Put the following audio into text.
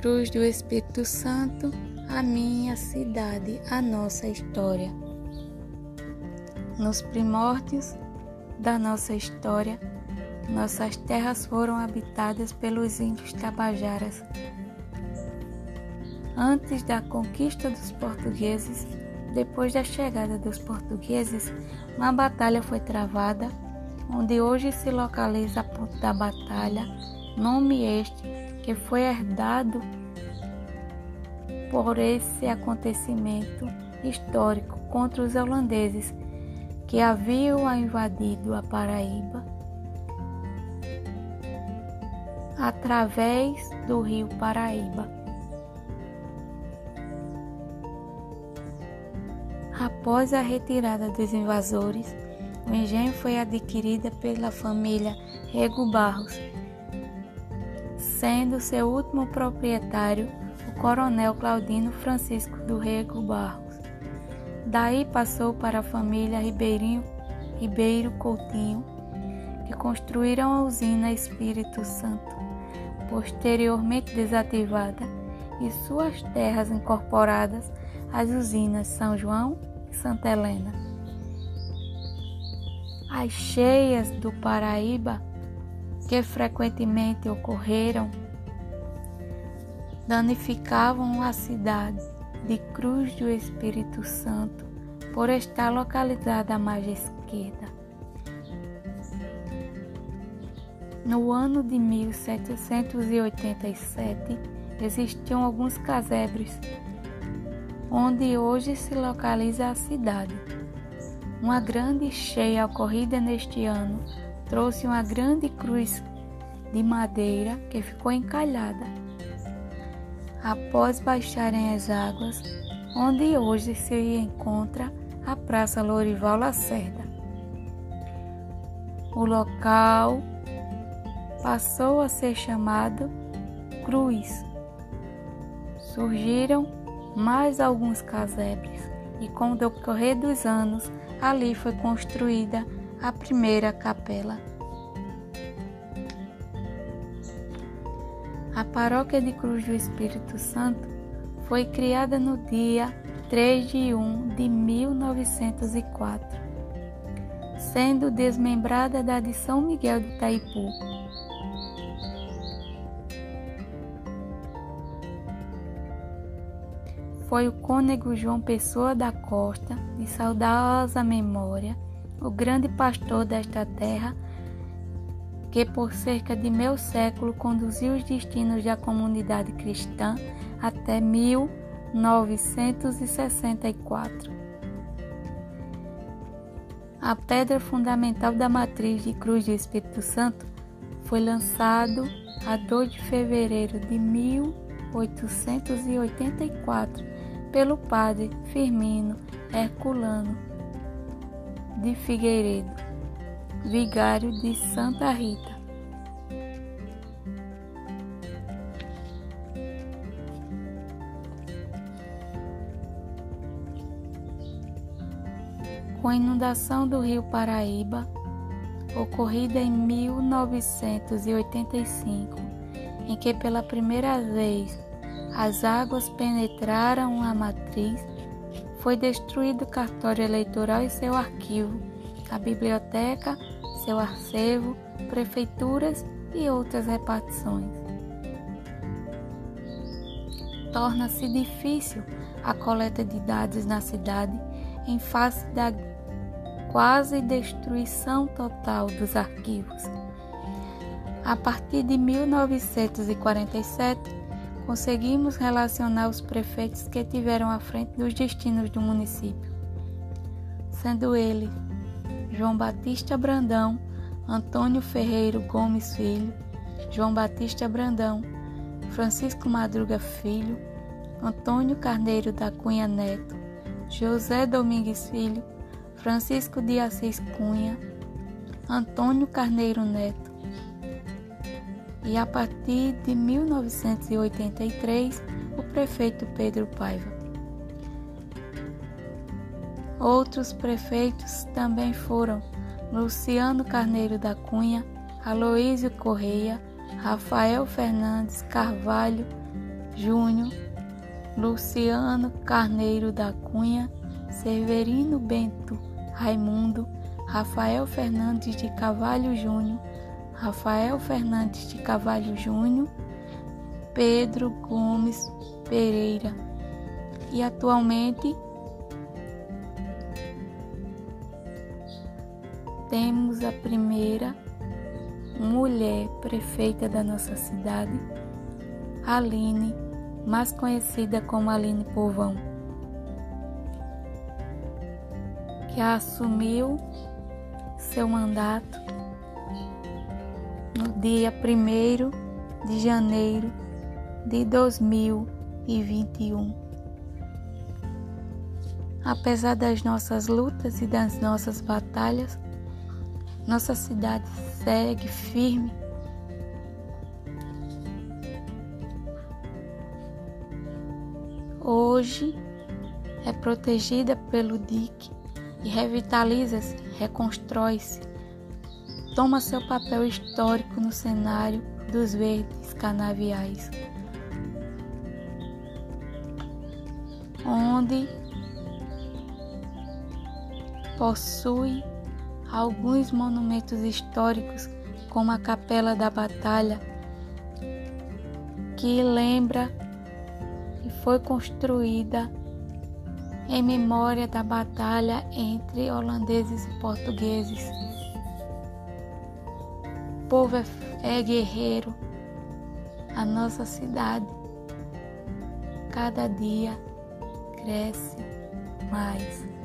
Cruz do Espírito Santo, a minha cidade, a nossa história. Nos primórdios da nossa história, nossas terras foram habitadas pelos índios tabajaras. Antes da conquista dos portugueses, depois da chegada dos portugueses, uma batalha foi travada, onde hoje se localiza a Ponte da Batalha, nome este que foi herdado por esse acontecimento histórico contra os holandeses que haviam invadido a Paraíba através do rio Paraíba. Após a retirada dos invasores, o engenho foi adquirido pela família Rego Barros, sendo seu último proprietário coronel Claudino Francisco do Rego Barros. Daí passou para a família Ribeirinho, Ribeiro Coutinho, que construíram a usina Espírito Santo, posteriormente desativada, e suas terras incorporadas às usinas São João e Santa Helena. As cheias do Paraíba que frequentemente ocorreram danificavam a cidade de Cruz do Espírito Santo por estar localizada à margem esquerda. No ano de 1787 existiam alguns casebres onde hoje se localiza a cidade. Uma grande cheia ocorrida neste ano trouxe uma grande cruz de madeira que ficou encalhada. Após baixarem as águas, onde hoje se encontra a Praça Lorival Lacerda. O local passou a ser chamado Cruz. Surgiram mais alguns casebres e com o decorrer dos anos ali foi construída a primeira capela. A paróquia de Cruz do Espírito Santo foi criada no dia 3 de 1 de 1904, sendo desmembrada da de São Miguel de Itaipu. Foi o cônego João Pessoa da Costa, de saudosa memória, o grande pastor desta terra, que por cerca de meio século conduziu os destinos da comunidade cristã até 1964. A pedra fundamental da matriz de Cruz do Espírito Santo foi lançado a 2 de fevereiro de 1884 pelo padre Firmino Herculano de Figueiredo, vigário de Santa Rita. Com a inundação do rio Paraíba, ocorrida em 1985, em que pela primeira vez as águas penetraram a matriz, foi destruído o cartório eleitoral e seu arquivo, a biblioteca, seu acervo, prefeituras e outras repartições. Torna-se difícil a coleta de dados na cidade em face da quase destruição total dos arquivos. A partir de 1947, conseguimos relacionar os prefeitos que tiveram à frente dos destinos do município, sendo ele João Batista Brandão, Antônio Ferreiro Gomes Filho, João Batista Brandão, Francisco Madruga Filho, Antônio Carneiro da Cunha Neto, José Domingues Filho, Francisco de Assis Cunha, Antônio Carneiro Neto, e a partir de 1983 o prefeito Pedro Paiva. Outros prefeitos também foram Luciano Carneiro da Cunha, Aloísio Correia, Rafael Fernandes Carvalho, Júnior, Luciano Carneiro da Cunha, Severino Bento Raimundo, Rafael Fernandes de Cavalho Júnior, Rafael Fernandes de Cavalho Júnior, Pedro Gomes Pereira. E atualmente temos a primeira mulher prefeita da nossa cidade, Aline, mais conhecida como Aline Povão, que assumiu seu mandato no dia 1 de janeiro de 2021. Apesar das nossas lutas e das nossas batalhas, nossa cidade segue firme. Hoje é protegida pelo DIC e revitaliza-se, reconstrói-se, toma seu papel histórico no cenário dos verdes canaviais, onde possui alguns monumentos históricos, como a Capela da Batalha, que lembra e foi construída em memória da batalha entre holandeses e portugueses. O povo é, é guerreiro, a nossa cidade cada dia cresce mais.